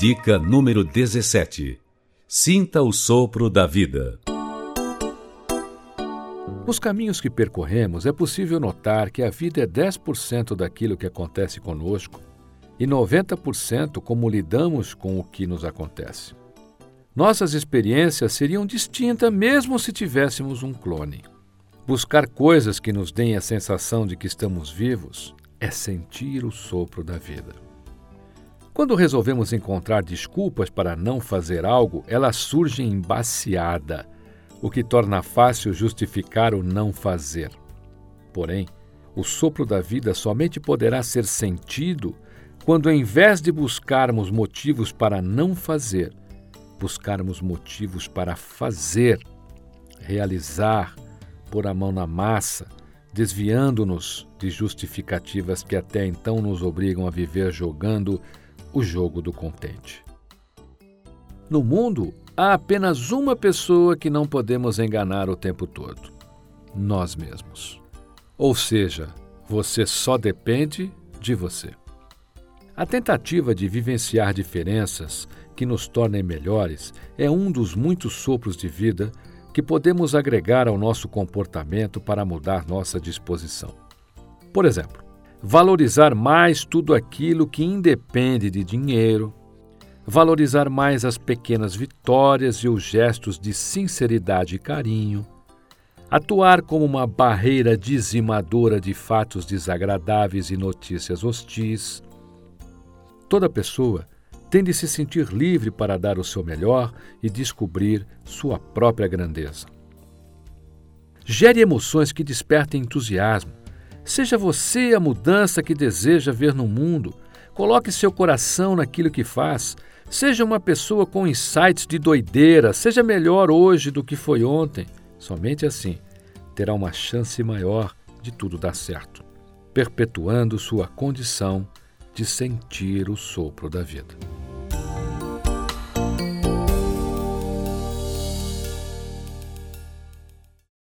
Dica número 17. Sinta o sopro da vida. Nos caminhos que percorremos, é possível notar que a vida é 10% daquilo que acontece conosco e 90% como lidamos com o que nos acontece. Nossas experiências seriam distintas mesmo se tivéssemos um clone. Buscar coisas que nos deem a sensação de que estamos vivos é sentir o sopro da vida. Quando resolvemos encontrar desculpas para não fazer algo, ela surge embaciada, o que torna fácil justificar o não fazer. Porém, o sopro da vida somente poderá ser sentido quando, em vez de buscarmos motivos para não fazer, buscarmos motivos para fazer, realizar, pôr a mão na massa, desviando-nos de justificativas que até então nos obrigam a viver jogando o jogo do contente. No mundo, há apenas uma pessoa que não podemos enganar o tempo todo: nós mesmos. Ou seja, você só depende de você. A tentativa de vivenciar diferenças que nos tornem melhores é um dos muitos sopros de vida que podemos agregar ao nosso comportamento para mudar nossa disposição. Por exemplo, valorizar mais tudo aquilo que independe de dinheiro, valorizar mais as pequenas vitórias e os gestos de sinceridade e carinho, atuar como uma barreira dizimadora de fatos desagradáveis e notícias hostis. Toda pessoa tem de se sentir livre para dar o seu melhor e descobrir sua própria grandeza. Gere emoções que despertem entusiasmo, Seja você a mudança que deseja ver no mundo. Coloque seu coração naquilo que faz. Seja uma pessoa com insights de doideira. Seja melhor hoje do que foi ontem. Somente assim terá uma chance maior de tudo dar certo, perpetuando sua condição de sentir o sopro da vida.